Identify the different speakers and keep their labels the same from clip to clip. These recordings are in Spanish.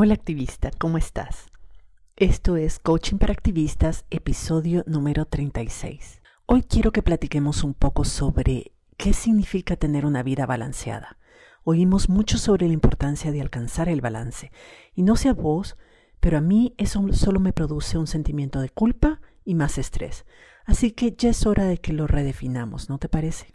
Speaker 1: Hola activista, ¿cómo estás? Esto es Coaching para Activistas, episodio número 36. Hoy quiero que platiquemos un poco sobre qué significa tener una vida balanceada. Oímos mucho sobre la importancia de alcanzar el balance, y no sé a vos, pero a mí eso solo me produce un sentimiento de culpa y más estrés. Así que ya es hora de que lo redefinamos, ¿no te parece?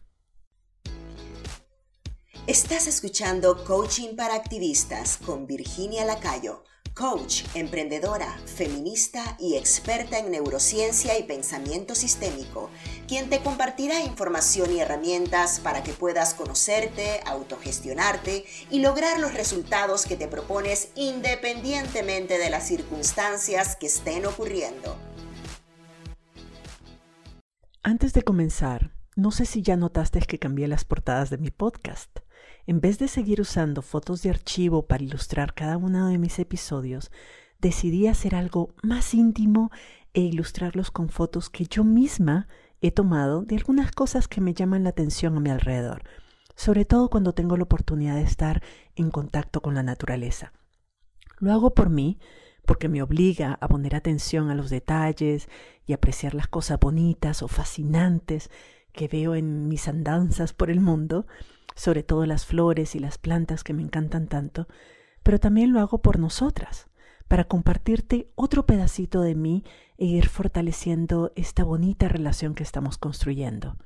Speaker 2: Estás escuchando Coaching para Activistas con Virginia Lacayo, coach, emprendedora, feminista y experta en neurociencia y pensamiento sistémico, quien te compartirá información y herramientas para que puedas conocerte, autogestionarte y lograr los resultados que te propones independientemente de las circunstancias que estén ocurriendo.
Speaker 1: Antes de comenzar, no sé si ya notaste que cambié las portadas de mi podcast. En vez de seguir usando fotos de archivo para ilustrar cada uno de mis episodios, decidí hacer algo más íntimo e ilustrarlos con fotos que yo misma he tomado de algunas cosas que me llaman la atención a mi alrededor, sobre todo cuando tengo la oportunidad de estar en contacto con la naturaleza. Lo hago por mí, porque me obliga a poner atención a los detalles y apreciar las cosas bonitas o fascinantes que veo en mis andanzas por el mundo, sobre todo las flores y las plantas que me encantan tanto, pero también lo hago por nosotras, para compartirte otro pedacito de mí e ir fortaleciendo esta bonita relación que estamos construyendo.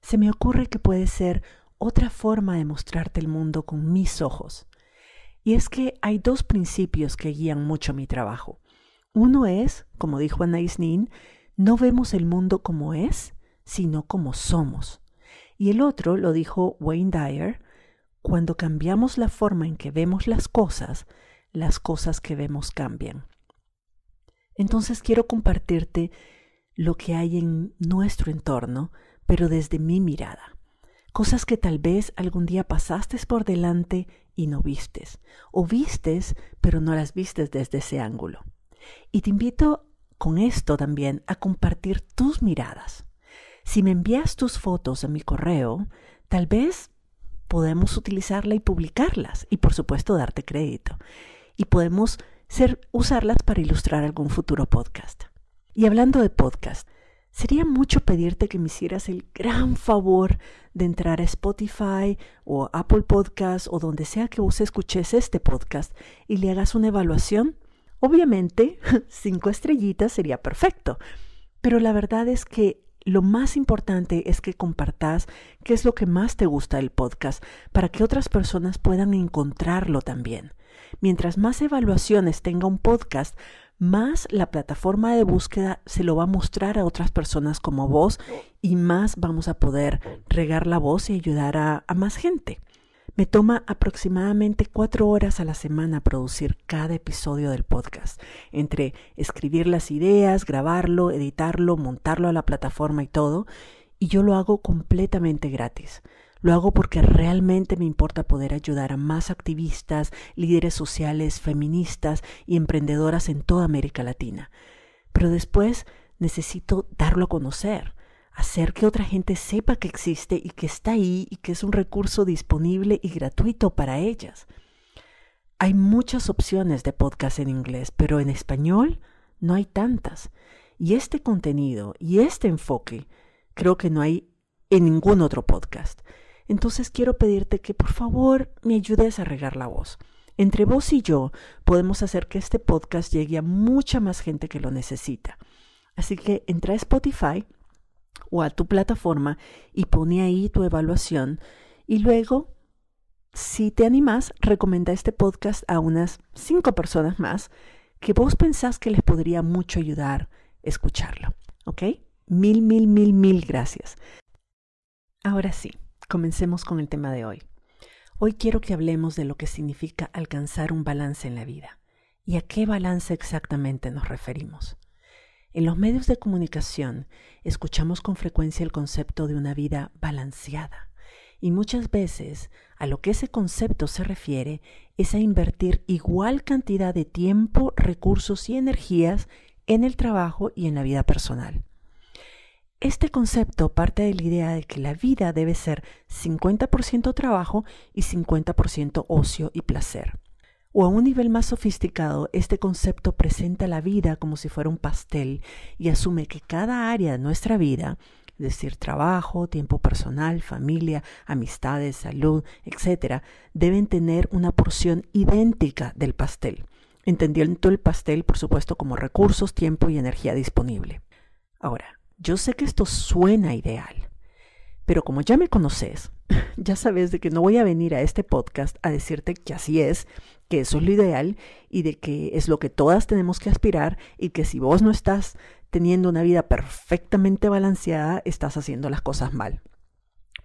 Speaker 1: Se me ocurre que puede ser otra forma de mostrarte el mundo con mis ojos. Y es que hay dos principios que guían mucho mi trabajo. Uno es, como dijo Anais Nin, no vemos el mundo como es, sino como somos. Y el otro lo dijo Wayne Dyer, cuando cambiamos la forma en que vemos las cosas, las cosas que vemos cambian. Entonces quiero compartirte lo que hay en nuestro entorno, pero desde mi mirada. Cosas que tal vez algún día pasaste por delante y no vistes, o vistes, pero no las vistes desde ese ángulo. Y te invito con esto también a compartir tus miradas. Si me envías tus fotos a mi correo, tal vez podemos utilizarla y publicarlas y por supuesto darte crédito. Y podemos usarlas para ilustrar algún futuro podcast. Y hablando de podcast, sería mucho pedirte que me hicieras el gran favor de entrar a Spotify o Apple Podcast o donde sea que vos escuches este podcast y le hagas una evaluación. Obviamente, cinco estrellitas sería perfecto. Pero la verdad es que lo más importante es que compartas qué es lo que más te gusta del podcast para que otras personas puedan encontrarlo también. Mientras más evaluaciones tenga un podcast, más la plataforma de búsqueda se lo va a mostrar a otras personas como vos y más vamos a poder regar la voz y ayudar a, a más gente. Me toma aproximadamente cuatro horas a la semana producir cada episodio del podcast, entre escribir las ideas, grabarlo, editarlo, montarlo a la plataforma y todo, y yo lo hago completamente gratis. Lo hago porque realmente me importa poder ayudar a más activistas, líderes sociales, feministas y emprendedoras en toda América Latina. Pero después necesito darlo a conocer hacer que otra gente sepa que existe y que está ahí y que es un recurso disponible y gratuito para ellas. Hay muchas opciones de podcast en inglés, pero en español no hay tantas. Y este contenido y este enfoque creo que no hay en ningún otro podcast. Entonces quiero pedirte que por favor me ayudes a regar la voz. Entre vos y yo podemos hacer que este podcast llegue a mucha más gente que lo necesita. Así que entra a Spotify o a tu plataforma y pone ahí tu evaluación y luego, si te animas, recomienda este podcast a unas cinco personas más que vos pensás que les podría mucho ayudar escucharlo. ¿Ok? Mil, mil, mil, mil gracias. Ahora sí, comencemos con el tema de hoy. Hoy quiero que hablemos de lo que significa alcanzar un balance en la vida y a qué balance exactamente nos referimos. En los medios de comunicación escuchamos con frecuencia el concepto de una vida balanceada y muchas veces a lo que ese concepto se refiere es a invertir igual cantidad de tiempo, recursos y energías en el trabajo y en la vida personal. Este concepto parte de la idea de que la vida debe ser 50% trabajo y 50% ocio y placer. O a un nivel más sofisticado, este concepto presenta la vida como si fuera un pastel y asume que cada área de nuestra vida, es decir, trabajo, tiempo personal, familia, amistades, salud, etc., deben tener una porción idéntica del pastel, entendiendo el pastel, por supuesto, como recursos, tiempo y energía disponible. Ahora, yo sé que esto suena ideal, pero como ya me conoces, ya sabes de que no voy a venir a este podcast a decirte que así es, que eso es lo ideal y de que es lo que todas tenemos que aspirar y que si vos no estás teniendo una vida perfectamente balanceada, estás haciendo las cosas mal.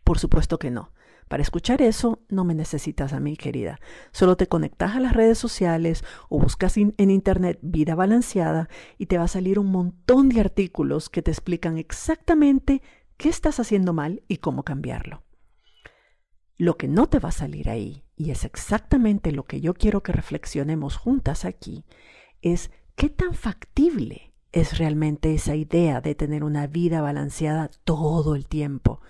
Speaker 1: Por supuesto que no. Para escuchar eso no me necesitas a mí, querida. Solo te conectas a las redes sociales o buscas en internet vida balanceada y te va a salir un montón de artículos que te explican exactamente qué estás haciendo mal y cómo cambiarlo. Lo que no te va a salir ahí, y es exactamente lo que yo quiero que reflexionemos juntas aquí, es qué tan factible es realmente esa idea de tener una vida balanceada todo el tiempo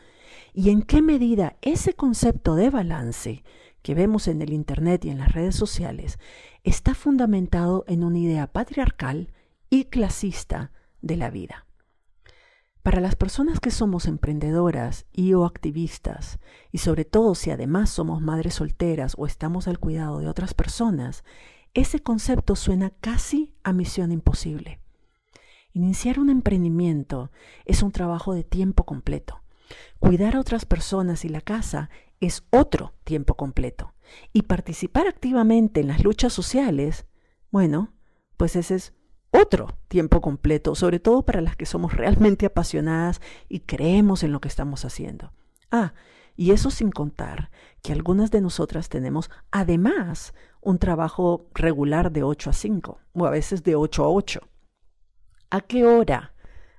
Speaker 1: y en qué medida ese concepto de balance que vemos en el Internet y en las redes sociales está fundamentado en una idea patriarcal y clasista de la vida. Para las personas que somos emprendedoras y o activistas, y sobre todo si además somos madres solteras o estamos al cuidado de otras personas, ese concepto suena casi a misión imposible. Iniciar un emprendimiento es un trabajo de tiempo completo. Cuidar a otras personas y la casa es otro tiempo completo. Y participar activamente en las luchas sociales, bueno, pues ese es otro tiempo completo, sobre todo para las que somos realmente apasionadas y creemos en lo que estamos haciendo. Ah, y eso sin contar que algunas de nosotras tenemos además un trabajo regular de 8 a 5 o a veces de 8 a 8. ¿A qué hora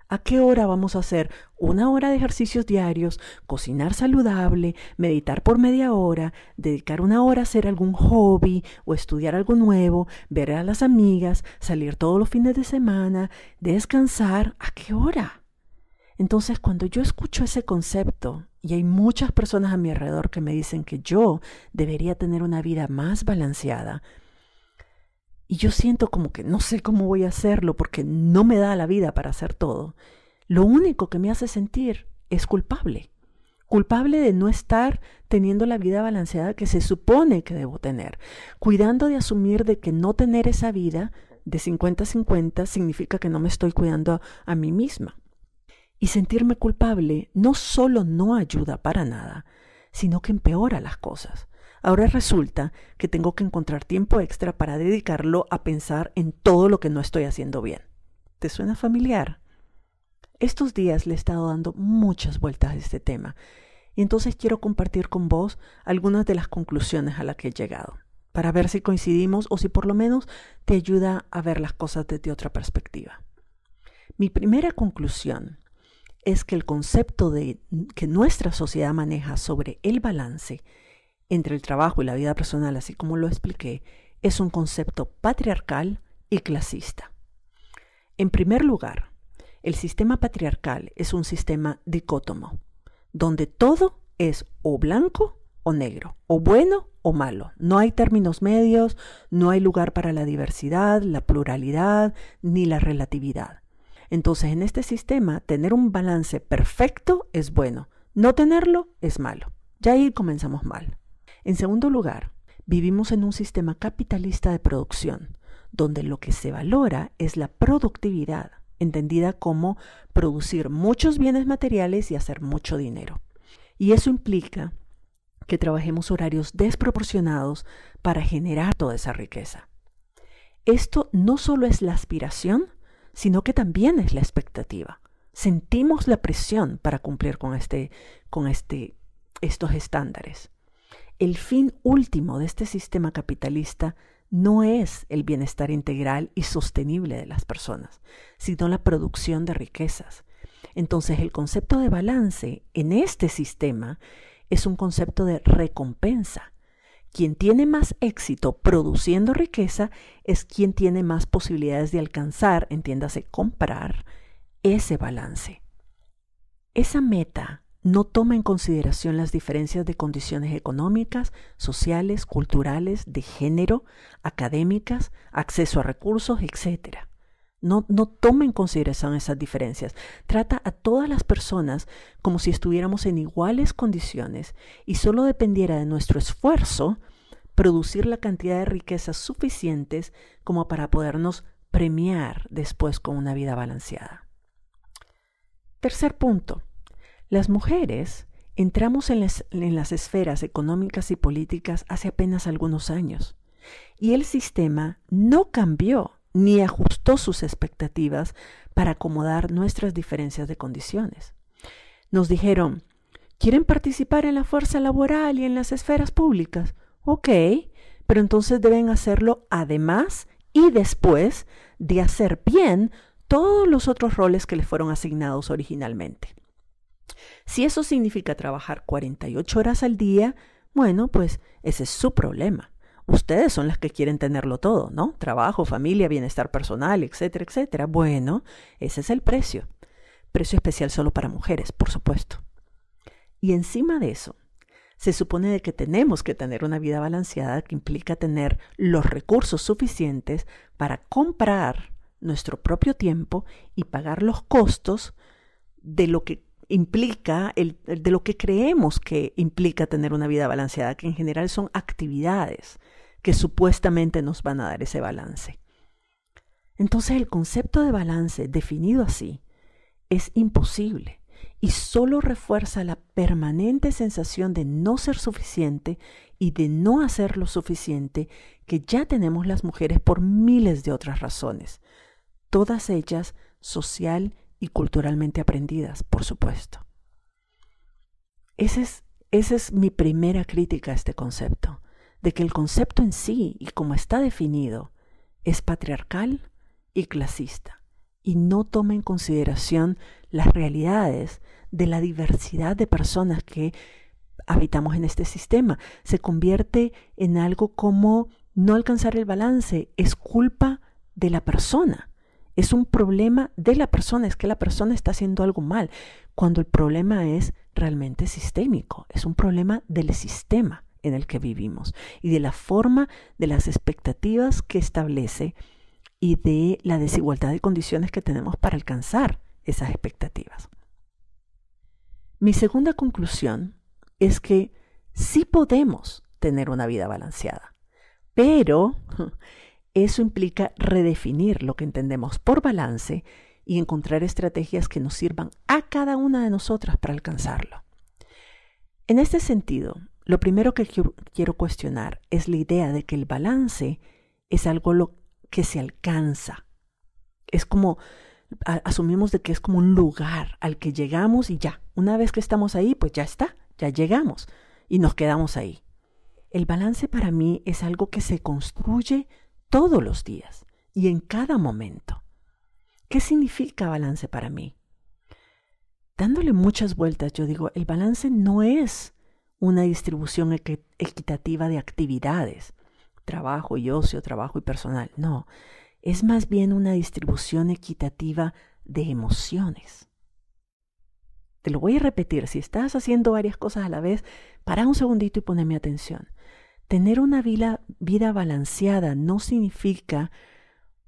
Speaker 1: ¿A qué hora vamos a hacer una hora de ejercicios diarios, cocinar saludable, meditar por media hora, dedicar una hora a hacer algún hobby o estudiar algo nuevo, ver a las amigas, salir todos los fines de semana, descansar? ¿A qué hora? Entonces, cuando yo escucho ese concepto, y hay muchas personas a mi alrededor que me dicen que yo debería tener una vida más balanceada, y yo siento como que no sé cómo voy a hacerlo porque no me da la vida para hacer todo, lo único que me hace sentir es culpable. Culpable de no estar teniendo la vida balanceada que se supone que debo tener, cuidando de asumir de que no tener esa vida de 50-50 significa que no me estoy cuidando a, a mí misma. Y sentirme culpable no solo no ayuda para nada, sino que empeora las cosas. Ahora resulta que tengo que encontrar tiempo extra para dedicarlo a pensar en todo lo que no estoy haciendo bien. ¿Te suena familiar? Estos días le he estado dando muchas vueltas a este tema y entonces quiero compartir con vos algunas de las conclusiones a las que he llegado, para ver si coincidimos o si por lo menos te ayuda a ver las cosas desde otra perspectiva. Mi primera conclusión es que el concepto de que nuestra sociedad maneja sobre el balance entre el trabajo y la vida personal, así como lo expliqué, es un concepto patriarcal y clasista. En primer lugar, el sistema patriarcal es un sistema dicótomo, donde todo es o blanco o negro, o bueno o malo. No hay términos medios, no hay lugar para la diversidad, la pluralidad ni la relatividad. Entonces, en este sistema, tener un balance perfecto es bueno, no tenerlo es malo. Ya ahí comenzamos mal. En segundo lugar, vivimos en un sistema capitalista de producción, donde lo que se valora es la productividad, entendida como producir muchos bienes materiales y hacer mucho dinero. Y eso implica que trabajemos horarios desproporcionados para generar toda esa riqueza. Esto no solo es la aspiración, sino que también es la expectativa. Sentimos la presión para cumplir con, este, con este, estos estándares. El fin último de este sistema capitalista no es el bienestar integral y sostenible de las personas, sino la producción de riquezas. Entonces el concepto de balance en este sistema es un concepto de recompensa. Quien tiene más éxito produciendo riqueza es quien tiene más posibilidades de alcanzar, entiéndase, comprar ese balance. Esa meta no toma en consideración las diferencias de condiciones económicas, sociales, culturales, de género, académicas, acceso a recursos, etc. No, no toma en consideración esas diferencias. Trata a todas las personas como si estuviéramos en iguales condiciones y solo dependiera de nuestro esfuerzo producir la cantidad de riquezas suficientes como para podernos premiar después con una vida balanceada. Tercer punto. Las mujeres entramos en las, esferas económicas y políticas hace apenas algunos años y el sistema no cambió ni ajustó sus expectativas para acomodar nuestras diferencias de condiciones. Nos dijeron, ¿quieren participar en la fuerza laboral y en las esferas públicas? Ok, pero entonces deben hacerlo además y después de hacer bien todos los otros roles que les fueron asignados originalmente. Si eso significa trabajar 48 horas al día, bueno, pues ese es su problema. Ustedes son las que quieren tenerlo todo, ¿no? Trabajo, familia, bienestar personal, etcétera, etcétera. Bueno, ese es el precio. Precio especial solo para mujeres, por supuesto. Y encima de eso, se supone de que tenemos que tener una vida balanceada que implica tener los recursos suficientes para comprar nuestro propio tiempo y pagar los costos de lo que implica, el, de lo que creemos que implica tener una vida balanceada, que en general son actividades que supuestamente nos van a dar ese balance. Entonces el concepto de balance definido así es imposible y solo refuerza la permanente sensación de no ser suficiente y de no hacer lo suficiente que ya tenemos las mujeres por miles de otras razones, todas ellas social y culturalmente aprendidas, por supuesto. Es, esa es mi primera crítica a este concepto, de que el concepto en sí y como está definido es patriarcal y clasista y no toma en consideración las realidades de la diversidad de personas que habitamos en este sistema. Se convierte en algo como no alcanzar el balance, es culpa de la persona. Es un problema de la persona, es que la persona está haciendo algo mal, cuando el problema es realmente sistémico, es un problema del sistema en el que vivimos y de la forma de las expectativas que establece y de la desigualdad de condiciones que tenemos para alcanzar esas expectativas. Mi segunda conclusión es que sí podemos tener una vida balanceada, pero eso implica redefinir lo que entendemos por balance y encontrar estrategias que nos sirvan a cada una de nosotras para alcanzarlo. En este sentido, lo primero que quiero cuestionar es la idea de que el balance es algo que se alcanza. Es como asumimos de que es como un lugar al que llegamos y ya, una vez que estamos ahí, pues ya está, ya llegamos y nos quedamos ahí. El balance para mí es algo que se construye todos los días y en cada momento. ¿Qué significa balance para mí? Dándole muchas vueltas, yo digo, el balance no es una distribución equitativa de actividades, trabajo y ocio, trabajo y personal, no, es más bien una distribución equitativa de emociones. Te lo voy a repetir, si estás haciendo varias cosas a la vez, para un segundito y poneme atención. Tener una vida, balanceada no significa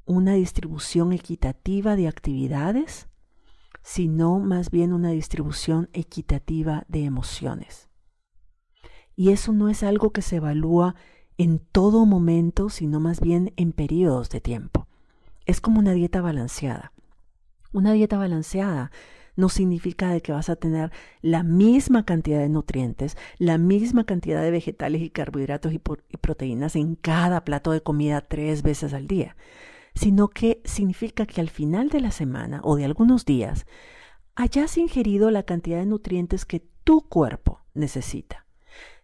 Speaker 1: una distribución equitativa de actividades, sino más bien una distribución equitativa de emociones. Y eso no es algo que se evalúa en todo momento, sino más bien en periodos de tiempo. Es como una dieta balanceada. Una dieta balanceada no significa de que vas a tener la misma cantidad de nutrientes, la misma cantidad de vegetales y carbohidratos y, y, proteínas en cada plato de comida tres veces al día, sino que significa que al final de la semana o de algunos días hayas ingerido la cantidad de nutrientes que tu cuerpo necesita.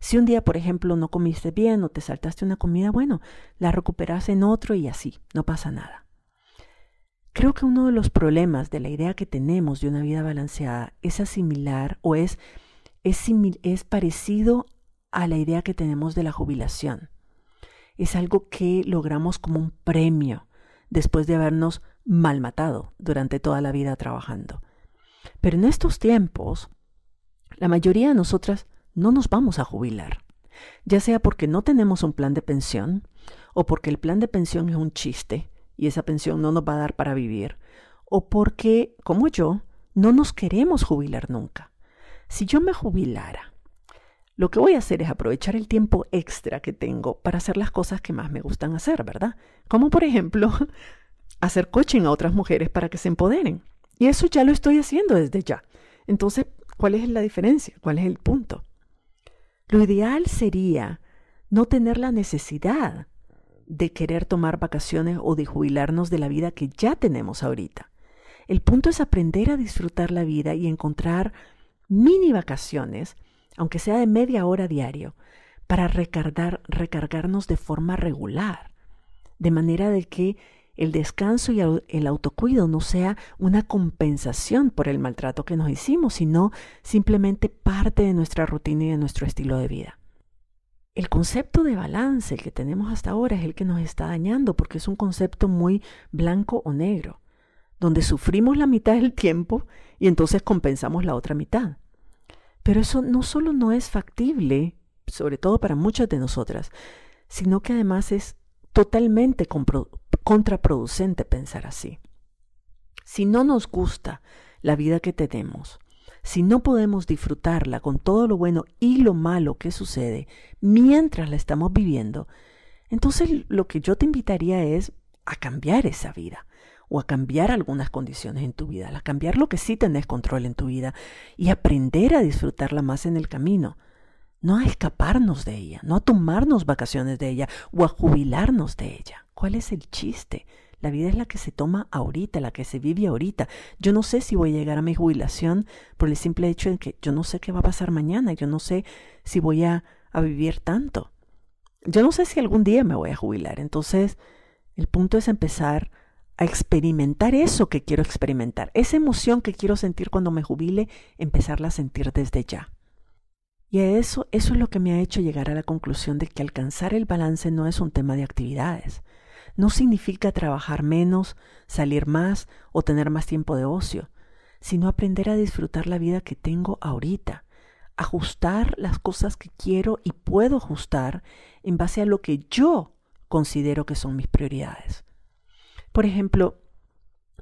Speaker 1: Si un día, por ejemplo, no comiste bien o te saltaste una comida, bueno, la recuperas en otro y así, no pasa nada. Creo que uno de los problemas de la idea que tenemos de una vida balanceada es asimilar o es, es, es parecido a la idea que tenemos de la jubilación. Es algo que logramos como un premio después de habernos malmatado durante toda la vida trabajando. Pero en estos tiempos, La mayoría de nosotras no nos vamos a jubilar, ya sea porque no tenemos un plan de pensión o porque el plan de pensión es un chiste y esa pensión no nos va a dar para vivir, o porque, como yo, no nos queremos jubilar nunca. Si yo me jubilara, lo que voy a hacer es aprovechar el tiempo extra que tengo para hacer las cosas que más me gustan hacer, ¿verdad? Como por ejemplo, hacer coaching a otras mujeres para que se empoderen. Y eso ya lo estoy haciendo desde ya. Entonces, ¿cuál es la diferencia? ¿Cuál es el punto? Lo ideal sería no tener la necesidad de querer tomar vacaciones o de jubilarnos de la vida que ya tenemos ahorita. El punto es aprender a disfrutar la vida y encontrar mini vacaciones, aunque sea de media hora diario, para recargar, recargarnos de forma regular, de manera de que el descanso y el autocuido no sea una compensación por el maltrato que nos hicimos, sino simplemente parte de nuestra rutina y de nuestro estilo de vida. El concepto de balance que tenemos hasta ahora es el que nos está dañando porque es un concepto muy blanco o negro, donde sufrimos la mitad del tiempo y entonces compensamos la otra mitad. Pero eso no solo no es factible, sobre todo para muchas de nosotras, sino que además es totalmente contraproducente pensar así. Si no nos gusta la vida que tenemos, si no podemos disfrutarla con todo lo bueno y lo malo que sucede mientras la estamos viviendo, entonces lo que yo te invitaría es a cambiar esa vida o a cambiar algunas condiciones en tu vida, a cambiar lo que sí tenés control en tu vida y aprender a disfrutarla más en el camino, no a escaparnos de ella, no a tomarnos vacaciones de ella o a jubilarnos de ella. ¿Cuál es el chiste? La vida es la que se toma ahorita, la que se vive ahorita. Yo no sé si voy a llegar a mi jubilación por el simple hecho de que yo no sé qué va a pasar mañana, yo no sé si voy a, a vivir tanto. Yo no sé si algún día me voy a jubilar. Entonces, el punto es empezar a experimentar eso que quiero experimentar, esa emoción que quiero sentir cuando me jubile, empezarla a sentir desde ya. Y a eso, eso es lo que me ha hecho llegar a la conclusión de que alcanzar el balance no es un tema de actividades, no significa trabajar menos, salir más o tener más tiempo de ocio, sino aprender a disfrutar la vida que tengo ahorita, ajustar las cosas que quiero y puedo ajustar en base a lo que yo considero que son mis prioridades. Por ejemplo,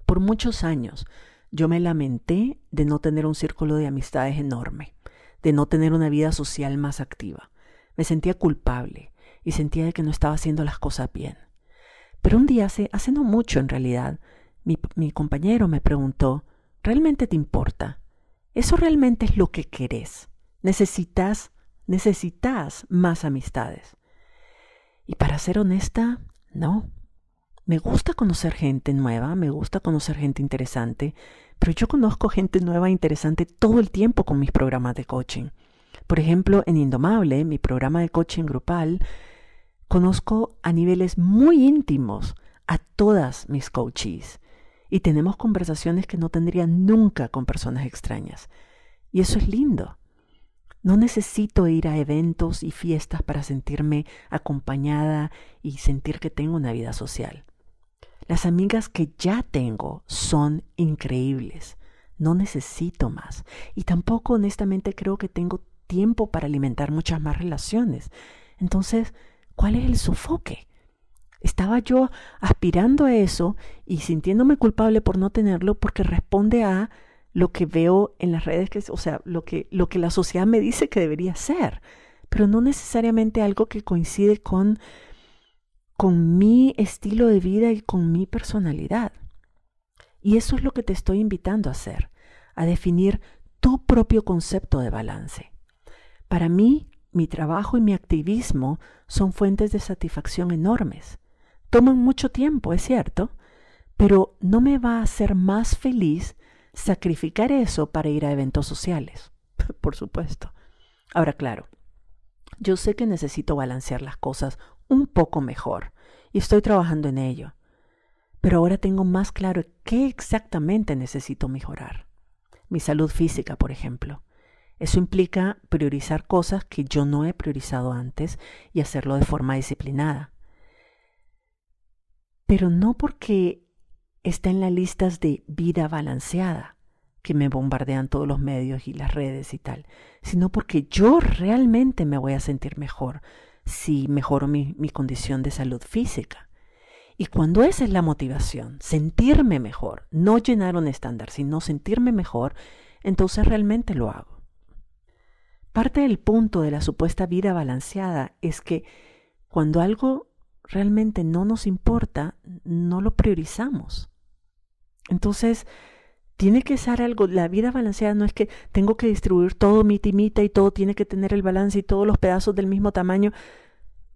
Speaker 1: por muchos años yo me lamenté de no tener un círculo de amistades enorme, de no tener una vida social más activa. Me sentía culpable y sentía que no estaba haciendo las cosas bien. Pero un día, hace, hace no mucho en realidad, mi, compañero me preguntó, ¿realmente te importa? ¿Eso realmente es lo que querés? ¿Necesitas, necesitas más amistades? Y para ser honesta, no. Me gusta conocer gente nueva, me gusta conocer gente interesante, pero yo conozco gente nueva e interesante todo el tiempo con mis programas de coaching. Por ejemplo, en Indomable, mi programa de coaching grupal, Conozco a niveles muy íntimos a todas mis coaches y tenemos conversaciones que no tendría nunca con personas extrañas. Y eso es lindo. No necesito ir a eventos y fiestas para sentirme acompañada y sentir que tengo una vida social. Las amigas que ya tengo son increíbles. No necesito más. Y tampoco honestamente creo que tengo tiempo para alimentar muchas más relaciones. Entonces, ¿Cuál es el sofoque? Estaba yo aspirando a eso y sintiéndome culpable por no tenerlo porque responde a lo que veo en las redes, o sea, lo que, lo que la sociedad me dice que debería ser, pero no necesariamente algo que coincide con, con mi estilo de vida y con mi personalidad. Y eso es lo que te estoy invitando a hacer, a definir tu propio concepto de balance. Para mí, mi trabajo y mi activismo son fuentes de satisfacción enormes. Toman mucho tiempo, es cierto, pero no me va a hacer más feliz sacrificar eso para ir a eventos sociales. Por supuesto. Ahora, claro, yo sé que necesito balancear las cosas un poco mejor y estoy trabajando en ello. Pero ahora tengo más claro qué exactamente necesito mejorar. Mi salud física, por ejemplo. Eso implica priorizar cosas que yo no he priorizado antes y hacerlo de forma disciplinada. Pero no porque está en las listas de vida balanceada, que me bombardean todos los medios y las redes y tal, sino porque yo realmente me voy a sentir mejor si mejoro mi, mi condición de salud física. Y cuando esa es la motivación, sentirme mejor, no llenar un estándar, sino sentirme mejor, entonces realmente lo hago. Parte del punto de la supuesta vida balanceada es que cuando algo realmente no nos importa, no lo priorizamos. Entonces, tiene que ser algo, la vida balanceada no es que tengo que distribuir todo mi timita y todo tiene que tener el balance y todos los pedazos del mismo tamaño.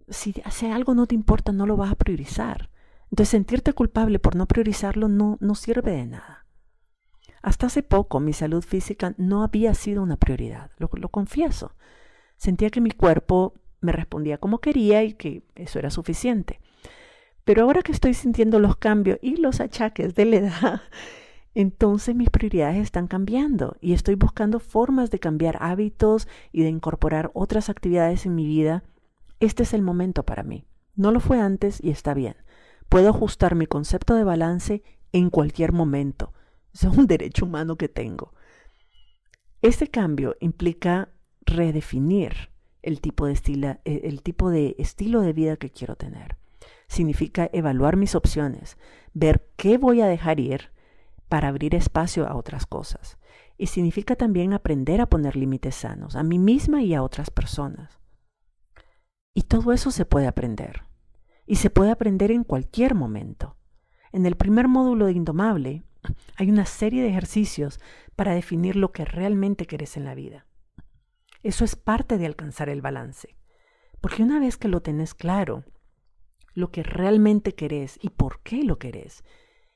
Speaker 1: Si hace algo no te importa, no lo vas a priorizar. Entonces sentirte culpable por no priorizarlo no, no sirve de nada. Hasta hace poco mi salud física no había sido una prioridad, lo, confieso. Sentía que mi cuerpo me respondía como quería y que eso era suficiente. Pero ahora que estoy sintiendo los cambios y los achaques de la edad, entonces mis prioridades están cambiando y estoy buscando formas de cambiar hábitos y de incorporar otras actividades en mi vida. Este es el momento para mí. No lo fue antes y está bien. Puedo ajustar mi concepto de balance en cualquier momento. Es un derecho humano que tengo. Este cambio implica redefinir el tipo de, estilo, eh, el tipo de estilo de vida que quiero tener. Significa evaluar mis opciones, ver qué voy a dejar ir para abrir espacio a otras cosas. Y significa también aprender a poner límites sanos a mí misma y a otras personas. Y todo eso se puede aprender y se puede aprender en cualquier momento. En el primer módulo de Indomable hay una serie de ejercicios para definir lo que realmente querés en la vida. Eso es parte de alcanzar el balance. Porque una vez que lo tenés claro, lo que realmente querés y por qué lo querés,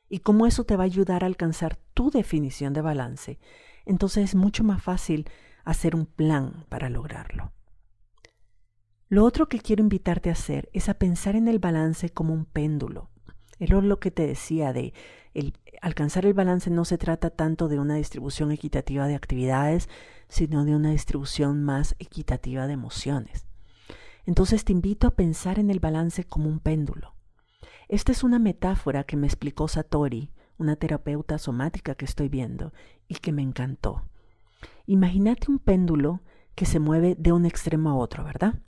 Speaker 1: y cómo eso te va a ayudar a alcanzar tu definición de balance, entonces es mucho más fácil hacer un plan para lograrlo. Lo otro que quiero invitarte a hacer es a pensar en el balance como un péndulo. Es lo que te decía de el, alcanzar el balance no se trata tanto de una distribución equitativa de actividades, sino de una distribución más equitativa de emociones. Entonces te invito a pensar en el balance como un péndulo. Esta es una metáfora que me explicó Satori, una terapeuta somática que estoy viendo, y que me encantó. Imagínate un péndulo que se mueve de un extremo a otro, ¿verdad?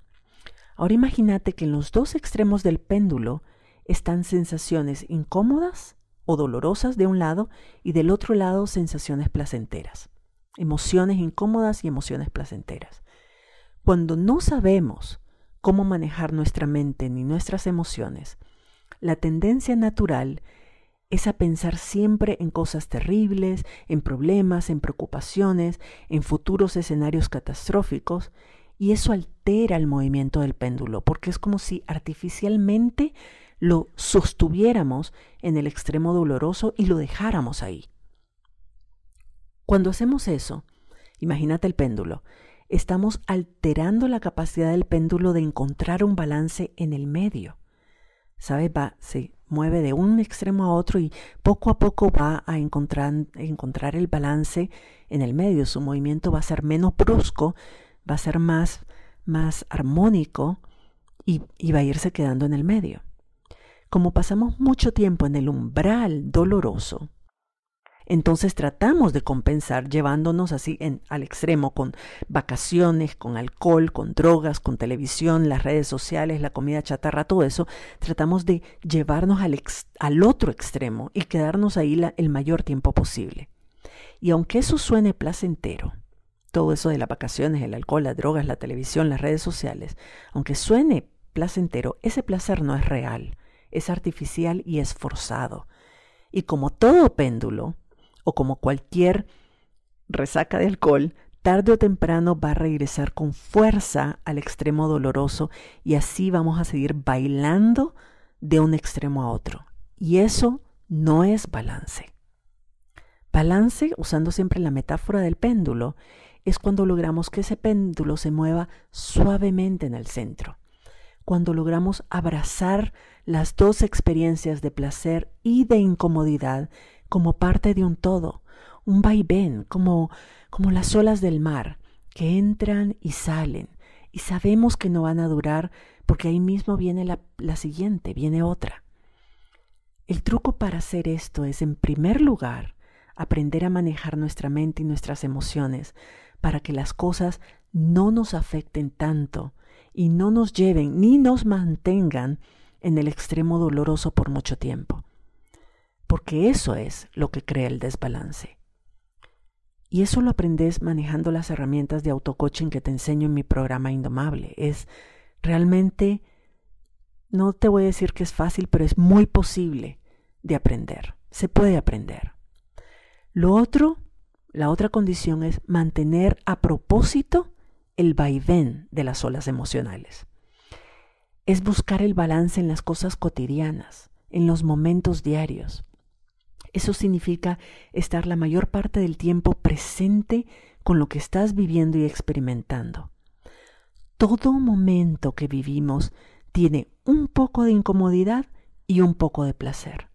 Speaker 1: Ahora imagínate que en los dos extremos del péndulo están sensaciones incómodas o dolorosas de un lado y del otro lado sensaciones placenteras, emociones incómodas y emociones placenteras. Cuando no sabemos cómo manejar nuestra mente ni nuestras emociones, la tendencia natural es a pensar siempre en cosas terribles, en problemas, en preocupaciones, en futuros escenarios catastróficos, y eso altera el movimiento del péndulo, porque es como si artificialmente lo sostuviéramos en el extremo doloroso y lo dejáramos ahí. Cuando hacemos eso, imagínate el péndulo, estamos alterando la capacidad del péndulo de encontrar un balance en el medio. ¿Sabes? Se mueve de un extremo a otro y poco a poco va a encontrar, el balance en el medio. Su movimiento va a ser menos brusco, va a ser más, más armónico y va a irse quedando en el medio. Como pasamos mucho tiempo en el umbral doloroso, entonces tratamos de compensar llevándonos así al extremo con vacaciones, con alcohol, con drogas, con televisión, las redes sociales, la comida chatarra, todo eso. Tratamos de llevarnos al, al otro extremo y quedarnos ahí la, el mayor tiempo posible. Y aunque eso suene placentero, todo eso de las vacaciones, el alcohol, las drogas, la televisión, las redes sociales, aunque suene placentero, ese placer no es real, es artificial y es forzado. Y como todo péndulo, o como cualquier resaca de alcohol, tarde o temprano va a regresar con fuerza al extremo doloroso y así vamos a seguir bailando de un extremo a otro. Y eso no es balance. Balance, usando siempre la metáfora del péndulo, es cuando logramos que ese péndulo se mueva suavemente en el centro, cuando logramos abrazar las dos experiencias de placer y de incomodidad como parte de un todo, un vaivén, como, como las olas del mar, que entran y salen, y sabemos que no van a durar porque ahí mismo viene la, la siguiente, viene otra. El truco para hacer esto es, en primer lugar, aprender a manejar nuestra mente y nuestras emociones para que las cosas no nos afecten tanto y no nos lleven ni nos mantengan en el extremo doloroso por mucho tiempo. Porque eso es lo que crea el desbalance. Y eso lo aprendes manejando las herramientas de autocoaching que te enseño en mi programa Indomable. Es realmente, no te voy a decir que es fácil, pero es muy posible de aprender. Se puede aprender. Lo otro, la otra condición es mantener a propósito el vaivén de las olas emocionales. Es buscar el balance en las cosas cotidianas, en los momentos diarios. Eso significa estar la mayor parte del tiempo presente con lo que estás viviendo y experimentando. Todo momento que vivimos tiene un poco de incomodidad y un poco de placer.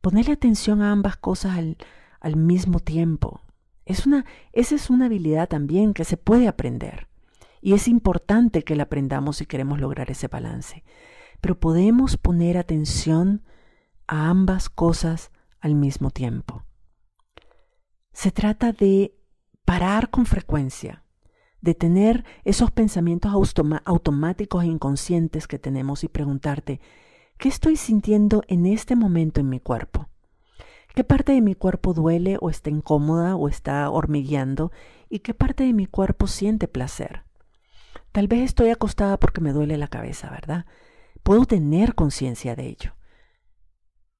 Speaker 1: Ponerle atención a ambas cosas al, al mismo tiempo. Es una, esa es una habilidad también que se puede aprender. Y es importante que la aprendamos si queremos lograr ese balance. Pero podemos poner atención a ambas cosas al mismo tiempo. Se trata de parar con frecuencia, de tener esos pensamientos automáticos e inconscientes que tenemos y preguntarte, ¿qué estoy sintiendo en este momento en mi cuerpo? ¿Qué parte de mi cuerpo duele o está incómoda o está hormigueando? ¿Y qué parte de mi cuerpo siente placer? Tal vez estoy acostada porque me duele la cabeza, ¿verdad? Puedo tener conciencia de ello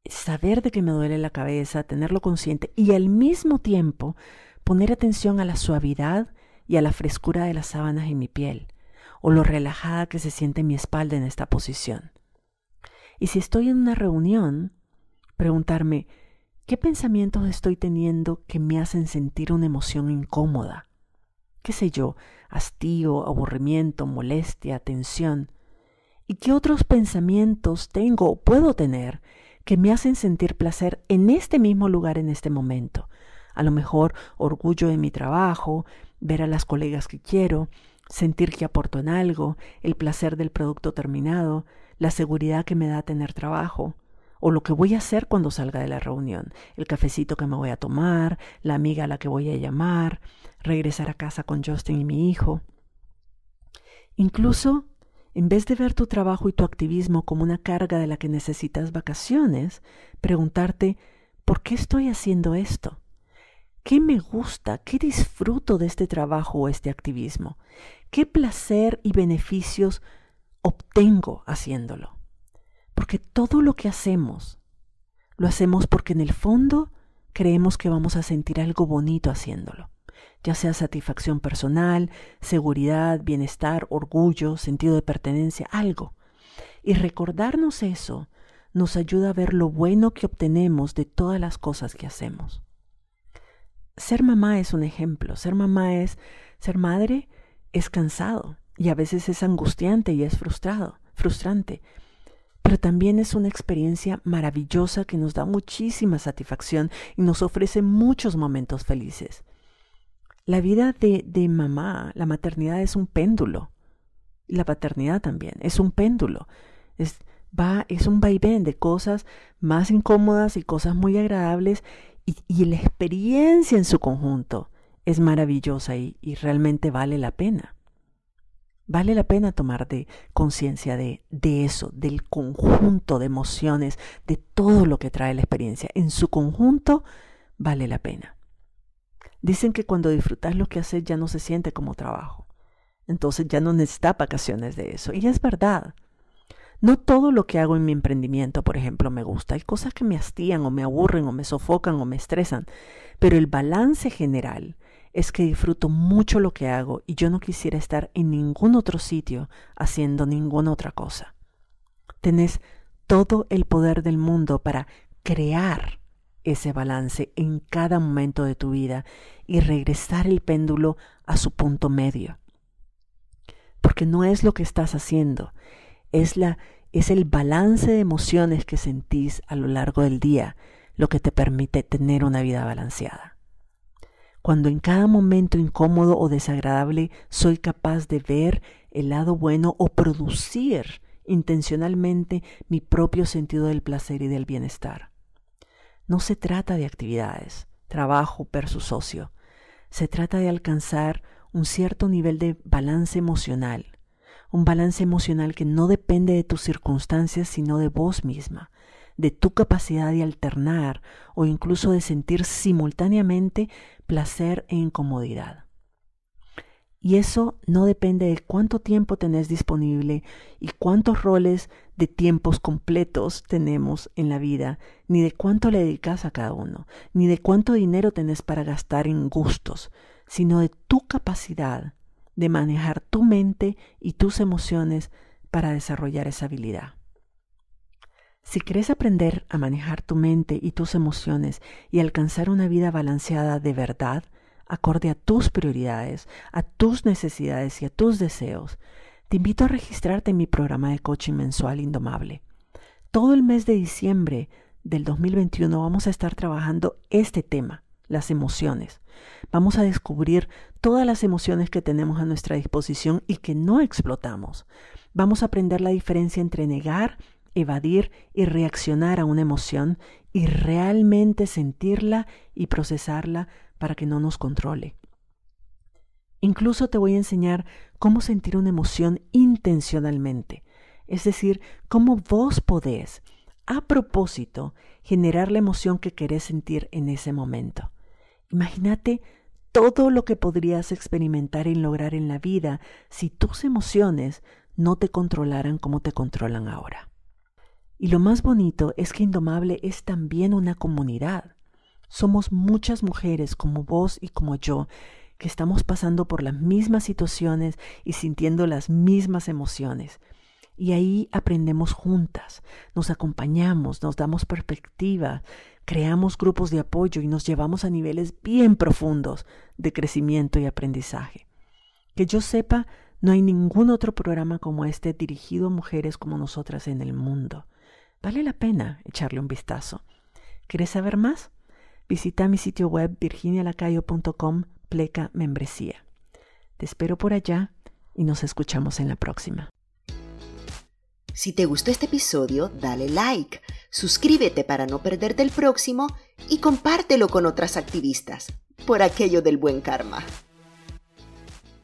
Speaker 1: saber de que me duele la cabeza, tenerlo consciente y al mismo tiempo poner atención a la suavidad y a la frescura de las sábanas en mi piel o lo relajada que se siente mi espalda en esta posición. Y si estoy en una reunión, preguntarme, ¿qué pensamientos estoy teniendo que me hacen sentir una emoción incómoda? ¿Qué sé yo? Hastío, aburrimiento, molestia, tensión. ¿Y qué otros pensamientos tengo o puedo tener que me hacen sentir placer en este mismo lugar, en este momento. A lo mejor orgullo de mi trabajo, ver a las colegas que quiero, sentir que aporto en algo, el placer del producto terminado, la seguridad que me da tener trabajo, o lo que voy a hacer cuando salga de la reunión, el cafecito que me voy a tomar, la amiga a la que voy a llamar, regresar a casa con Justin y mi hijo. Incluso en vez de ver tu trabajo y tu activismo como una carga de la que necesitas vacaciones, preguntarte, ¿por qué estoy haciendo esto? ¿Qué me gusta? ¿Qué disfruto de este trabajo o este activismo? ¿Qué placer y beneficios obtengo haciéndolo? Porque todo lo que hacemos, lo hacemos porque en el fondo creemos que vamos a sentir algo bonito haciéndolo ya sea satisfacción personal, seguridad, bienestar, orgullo, sentido de pertenencia, algo. Y recordarnos eso nos ayuda a ver lo bueno que obtenemos de todas las cosas que hacemos. Ser mamá es un ejemplo. Ser mamá es, ser madre es cansado y a veces es angustiante y es frustrado, frustrante. Pero también es una experiencia maravillosa que nos da muchísima satisfacción y nos ofrece muchos momentos felices. La vida de, de mamá, la maternidad es un péndulo. La paternidad también es un péndulo. Es, va, es un vaivén de cosas más incómodas y cosas muy agradables y, y la experiencia en su conjunto es maravillosa y, y, realmente vale la pena. Vale la pena tomar de conciencia de, de eso, del conjunto de emociones, de todo lo que trae la experiencia. En su conjunto vale la pena. Dicen que cuando disfrutas lo que haces ya no se siente como trabajo. Entonces ya no necesitas vacaciones de eso. Y es verdad. No todo lo que hago en mi emprendimiento, por ejemplo, me gusta. Hay cosas que me hastían o me aburren o me sofocan o me estresan. Pero el balance general es que disfruto mucho lo que hago y yo no quisiera estar en ningún otro sitio haciendo ninguna otra cosa. Tenés todo el poder del mundo para crear ese balance en cada momento de tu vida y regresar el péndulo a su punto medio. Porque no es lo que estás haciendo, es la es el balance de emociones que sentís a lo largo del día lo que te permite tener una vida balanceada. Cuando en cada momento incómodo o desagradable soy capaz de ver el lado bueno o producir intencionalmente mi propio sentido del placer y del bienestar. No se trata de actividades, trabajo versus socio. Se trata de alcanzar un cierto nivel de balance emocional, un balance emocional que no depende de tus circunstancias, sino de vos misma, de tu capacidad de alternar o incluso de sentir simultáneamente placer e incomodidad. Y eso no depende de cuánto tiempo tenés disponible y cuántos roles de tiempos completos tenemos en la vida, ni de cuánto le dedicas a cada uno, ni de cuánto dinero tenés para gastar en gustos, sino de tu capacidad de manejar tu mente y tus emociones para desarrollar esa habilidad. Si quieres aprender a manejar tu mente y tus emociones y alcanzar una vida balanceada de verdad, acorde a tus prioridades, a tus necesidades y a tus deseos, te invito a registrarte en mi programa de coaching mensual Indomable. Todo el mes de diciembre del 2021 vamos a estar trabajando este tema, las emociones. Vamos a descubrir todas las emociones que tenemos a nuestra disposición y que no explotamos. Vamos a aprender la diferencia entre negar evadir y reaccionar a una emoción y realmente sentirla y procesarla para que no nos controle. Incluso te voy a enseñar cómo sentir una emoción intencionalmente, es decir, cómo vos podés, a propósito, generar la emoción que querés sentir en ese momento. Imagínate todo lo que podrías experimentar y lograr en la vida si tus emociones no te controlaran como te controlan ahora. Y lo más bonito es que Indomable es también una comunidad. Somos muchas mujeres como vos y como yo que estamos pasando por las mismas situaciones y sintiendo las mismas emociones. Y ahí aprendemos juntas, nos acompañamos, nos damos perspectiva, creamos grupos de apoyo y nos llevamos a niveles bien profundos de crecimiento y aprendizaje. Que yo sepa, no hay ningún otro programa como este dirigido a mujeres como nosotras en el mundo. Vale la pena echarle un vistazo. ¿Quieres saber más? Visita mi sitio web virginialacayo.com pleca membresía. Te espero por allá y nos escuchamos en la próxima.
Speaker 2: Si te gustó este episodio, dale like, suscríbete para no perderte el próximo y compártelo con otras activistas, por aquello del buen karma.